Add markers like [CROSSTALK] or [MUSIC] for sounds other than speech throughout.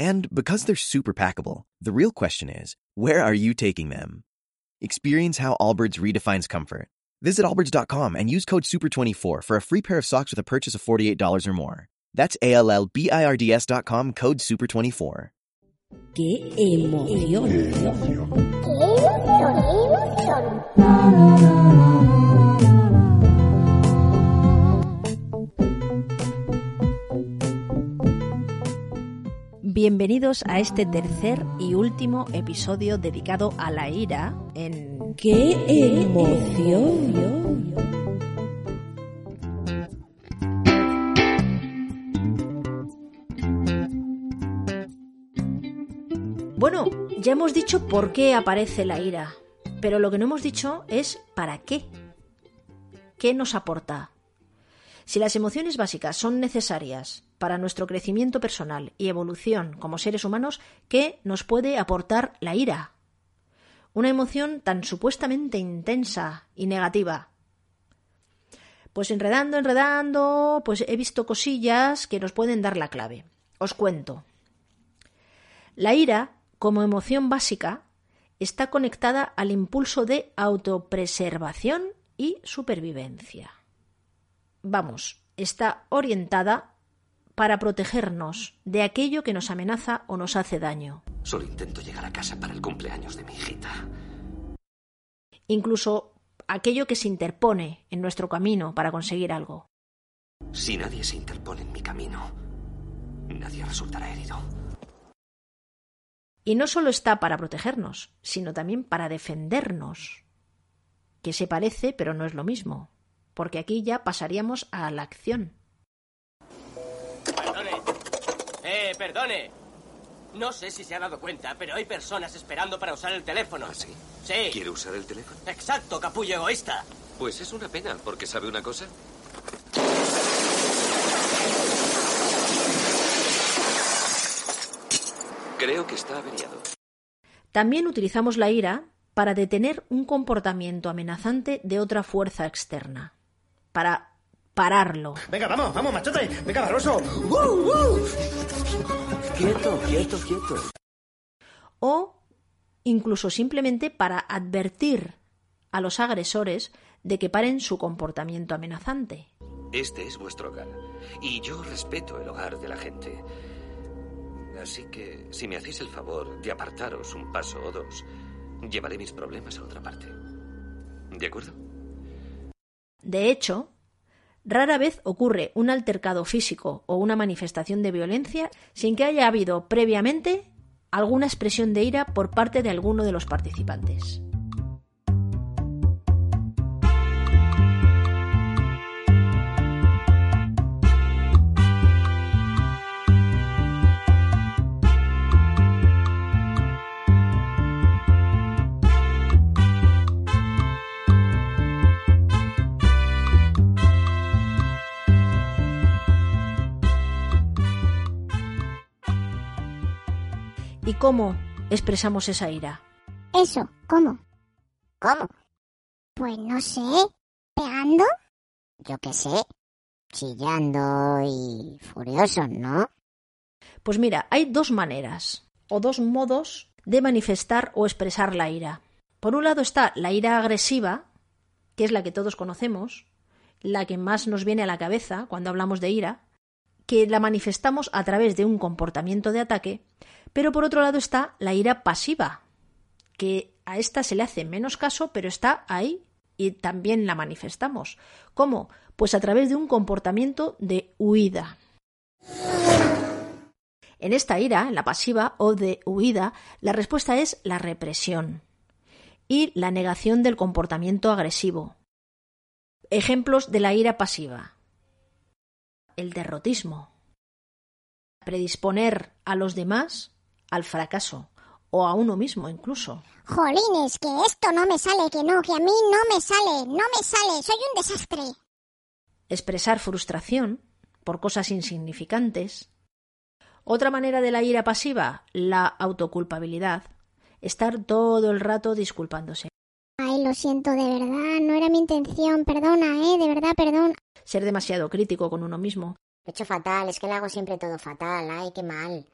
And because they're super packable, the real question is, where are you taking them? Experience how Allbirds redefines comfort. Visit allbirds.com and use code SUPER24 for a free pair of socks with a purchase of $48 or more. That's A-L-L-B-I-R-D-S.com code SUPER24. ¡Qué emoción! Bienvenidos a este tercer y último episodio dedicado a la ira en ¡Qué emoción! Bueno, ya hemos dicho por qué aparece la ira, pero lo que no hemos dicho es para qué. ¿Qué nos aporta? Si las emociones básicas son necesarias para nuestro crecimiento personal y evolución como seres humanos, ¿qué nos puede aportar la ira? Una emoción tan supuestamente intensa y negativa. Pues enredando, enredando, pues he visto cosillas que nos pueden dar la clave. Os cuento. La ira como emoción básica, está conectada al impulso de autopreservación y supervivencia. Vamos, está orientada para protegernos de aquello que nos amenaza o nos hace daño. Solo intento llegar a casa para el cumpleaños de mi hijita. Incluso aquello que se interpone en nuestro camino para conseguir algo. Si nadie se interpone en mi camino, nadie resultará herido. Y no solo está para protegernos, sino también para defendernos, que se parece pero no es lo mismo, porque aquí ya pasaríamos a la acción. Perdone. Eh, perdone. No sé si se ha dado cuenta, pero hay personas esperando para usar el teléfono. ¿Ah, sí? Sí. ¿Quiere usar el teléfono? Exacto, capullo egoísta. Pues es una pena, porque ¿sabe una cosa? Creo que está averiado. También utilizamos la ira para detener un comportamiento amenazante de otra fuerza externa, para pararlo. Venga, vamos, vamos, machote. Venga, Barroso. ¡Uh, uh! Quieto, quieto, quieto. O incluso simplemente para advertir a los agresores de que paren su comportamiento amenazante. Este es vuestro hogar. Y yo respeto el hogar de la gente. Así que, si me hacéis el favor de apartaros un paso o dos, llevaré mis problemas a otra parte. ¿De acuerdo? De hecho, rara vez ocurre un altercado físico o una manifestación de violencia sin que haya habido previamente alguna expresión de ira por parte de alguno de los participantes. ¿Y cómo expresamos esa ira? Eso, ¿cómo? ¿Cómo? Pues no sé. ¿Pegando? Yo qué sé. Chillando y furioso, ¿no? Pues mira, hay dos maneras o dos modos de manifestar o expresar la ira. Por un lado está la ira agresiva, que es la que todos conocemos, la que más nos viene a la cabeza cuando hablamos de ira, que la manifestamos a través de un comportamiento de ataque, pero por otro lado está la ira pasiva, que a esta se le hace menos caso, pero está ahí y también la manifestamos. ¿Cómo? Pues a través de un comportamiento de huida. En esta ira, la pasiva o de huida, la respuesta es la represión y la negación del comportamiento agresivo. Ejemplos de la ira pasiva. El derrotismo. Predisponer a los demás al fracaso o a uno mismo incluso. Jolines, que esto no me sale, que no, que a mí no me sale, no me sale, soy un desastre. Expresar frustración por cosas insignificantes. Otra manera de la ira pasiva, la autoculpabilidad. Estar todo el rato disculpándose. Ay, lo siento de verdad, no era mi intención, perdona, eh, de verdad, perdón. Ser demasiado crítico con uno mismo. He hecho fatal, es que le hago siempre todo fatal, ay, qué mal.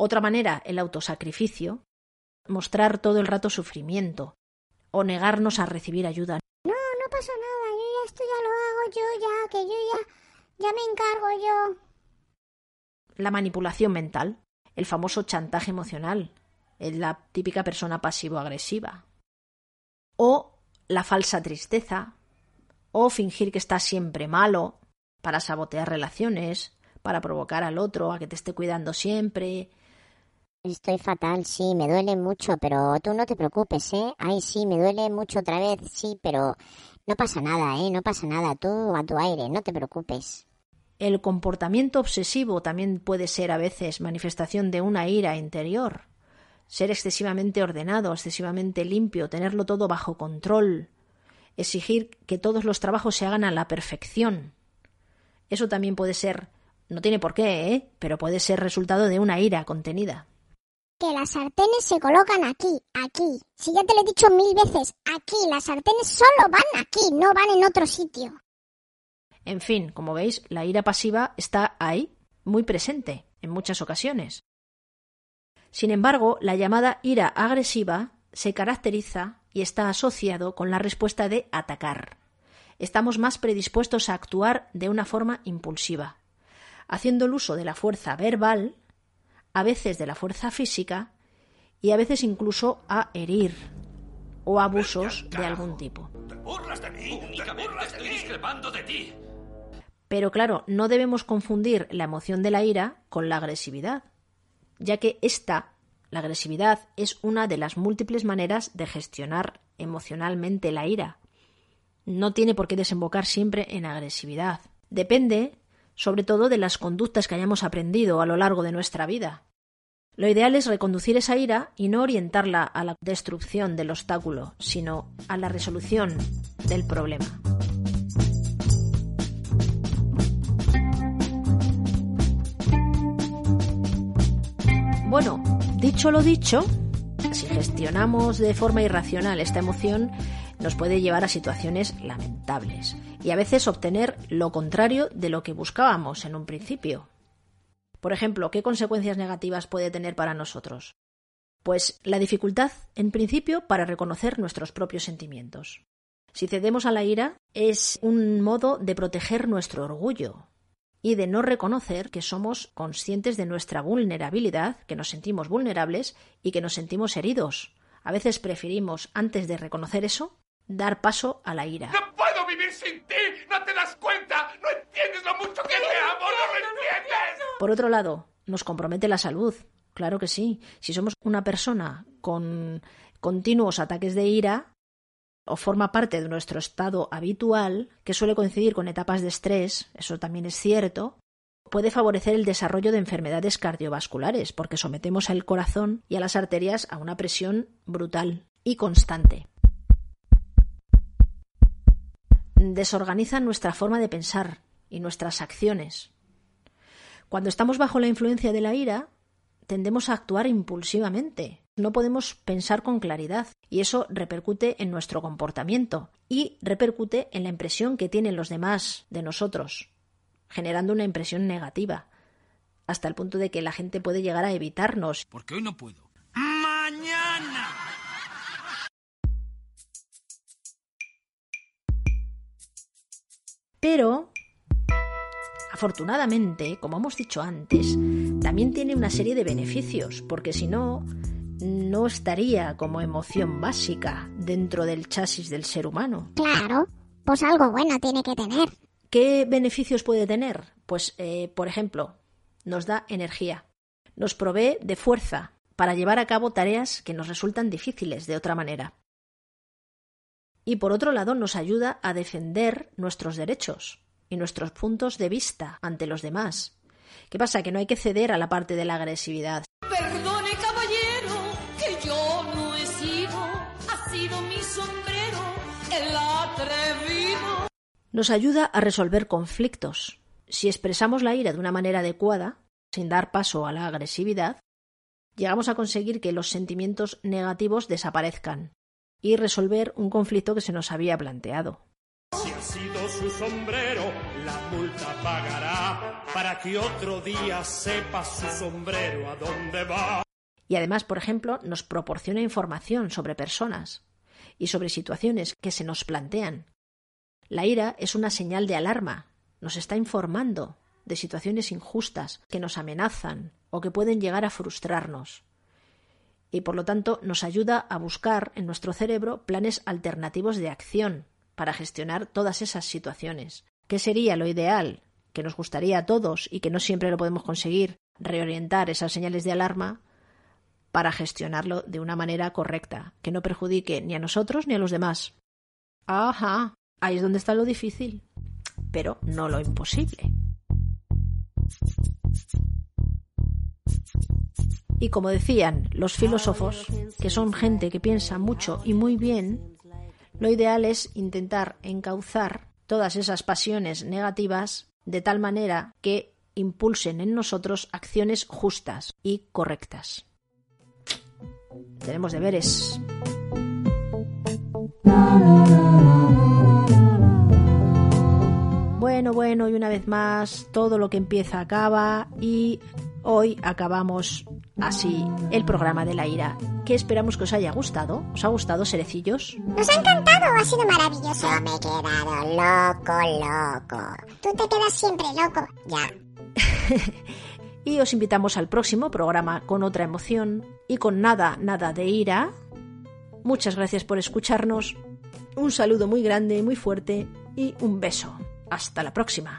Otra manera, el autosacrificio, mostrar todo el rato sufrimiento o negarnos a recibir ayuda. No, no pasa nada, yo ya esto ya lo hago yo ya, que yo ya, ya me encargo yo. La manipulación mental, el famoso chantaje emocional, es la típica persona pasivo-agresiva. O la falsa tristeza, o fingir que estás siempre malo para sabotear relaciones, para provocar al otro a que te esté cuidando siempre, Estoy fatal, sí, me duele mucho, pero tú no te preocupes, ¿eh? Ay, sí, me duele mucho otra vez, sí, pero no pasa nada, ¿eh? No pasa nada, tú a tu aire, no te preocupes. El comportamiento obsesivo también puede ser a veces manifestación de una ira interior. Ser excesivamente ordenado, excesivamente limpio, tenerlo todo bajo control, exigir que todos los trabajos se hagan a la perfección. Eso también puede ser, no tiene por qué, ¿eh? pero puede ser resultado de una ira contenida que las sartenes se colocan aquí, aquí. Si ya te lo he dicho mil veces, aquí. Las sartenes solo van aquí, no van en otro sitio. En fin, como veis, la ira pasiva está ahí, muy presente, en muchas ocasiones. Sin embargo, la llamada ira agresiva se caracteriza y está asociado con la respuesta de atacar. Estamos más predispuestos a actuar de una forma impulsiva, haciendo el uso de la fuerza verbal a veces de la fuerza física y a veces incluso a herir o abusos de algún tipo. Pero claro, no debemos confundir la emoción de la ira con la agresividad, ya que esta, la agresividad, es una de las múltiples maneras de gestionar emocionalmente la ira. No tiene por qué desembocar siempre en agresividad. Depende sobre todo de las conductas que hayamos aprendido a lo largo de nuestra vida. Lo ideal es reconducir esa ira y no orientarla a la destrucción del obstáculo, sino a la resolución del problema. Bueno, dicho lo dicho, si gestionamos de forma irracional esta emoción, nos puede llevar a situaciones lamentables y a veces obtener lo contrario de lo que buscábamos en un principio. Por ejemplo, ¿qué consecuencias negativas puede tener para nosotros? Pues la dificultad, en principio, para reconocer nuestros propios sentimientos. Si cedemos a la ira, es un modo de proteger nuestro orgullo y de no reconocer que somos conscientes de nuestra vulnerabilidad, que nos sentimos vulnerables y que nos sentimos heridos. A veces preferimos, antes de reconocer eso, dar paso a la ira. ¡No puedo vivir sin ti! ¡No te das cuenta! ¡No entiendes lo mucho que te amo! ¡No lo entiendes! Por otro lado, nos compromete la salud. Claro que sí. Si somos una persona con continuos ataques de ira, o forma parte de nuestro estado habitual, que suele coincidir con etapas de estrés, eso también es cierto, puede favorecer el desarrollo de enfermedades cardiovasculares, porque sometemos al corazón y a las arterias a una presión brutal y constante. Desorganizan nuestra forma de pensar y nuestras acciones. Cuando estamos bajo la influencia de la ira, tendemos a actuar impulsivamente. No podemos pensar con claridad y eso repercute en nuestro comportamiento y repercute en la impresión que tienen los demás de nosotros, generando una impresión negativa, hasta el punto de que la gente puede llegar a evitarnos. Porque hoy no puedo. Pero, afortunadamente, como hemos dicho antes, también tiene una serie de beneficios, porque si no, no estaría como emoción básica dentro del chasis del ser humano. Claro, pues algo bueno tiene que tener. ¿Qué beneficios puede tener? Pues, eh, por ejemplo, nos da energía, nos provee de fuerza para llevar a cabo tareas que nos resultan difíciles de otra manera y por otro lado nos ayuda a defender nuestros derechos y nuestros puntos de vista ante los demás. ¿Qué pasa? Que no hay que ceder a la parte de la agresividad. Perdone, caballero, que yo no he sido, ha sido mi sombrero el atrevido. Nos ayuda a resolver conflictos. Si expresamos la ira de una manera adecuada, sin dar paso a la agresividad, llegamos a conseguir que los sentimientos negativos desaparezcan y resolver un conflicto que se nos había planteado. Si ha sido su sombrero, la multa pagará para que otro día sepa su sombrero a dónde va. Y además, por ejemplo, nos proporciona información sobre personas y sobre situaciones que se nos plantean. La ira es una señal de alarma, nos está informando de situaciones injustas que nos amenazan o que pueden llegar a frustrarnos. Y por lo tanto nos ayuda a buscar en nuestro cerebro planes alternativos de acción para gestionar todas esas situaciones. ¿Qué sería lo ideal? Que nos gustaría a todos y que no siempre lo podemos conseguir, reorientar esas señales de alarma para gestionarlo de una manera correcta, que no perjudique ni a nosotros ni a los demás. Ajá, ahí es donde está lo difícil, pero no lo imposible. Y como decían los filósofos, que son gente que piensa mucho y muy bien, lo ideal es intentar encauzar todas esas pasiones negativas de tal manera que impulsen en nosotros acciones justas y correctas. Tenemos deberes. Bueno, bueno, y una vez más, todo lo que empieza acaba y hoy acabamos así el programa de la ira, que esperamos que os haya gustado. ¿Os ha gustado, serecillos? Nos ha encantado, ha sido maravilloso. Yo me he quedado loco, loco. Tú te quedas siempre loco. Ya. [LAUGHS] y os invitamos al próximo programa con otra emoción y con nada, nada de ira. Muchas gracias por escucharnos. Un saludo muy grande, muy fuerte y un beso. Hasta la próxima.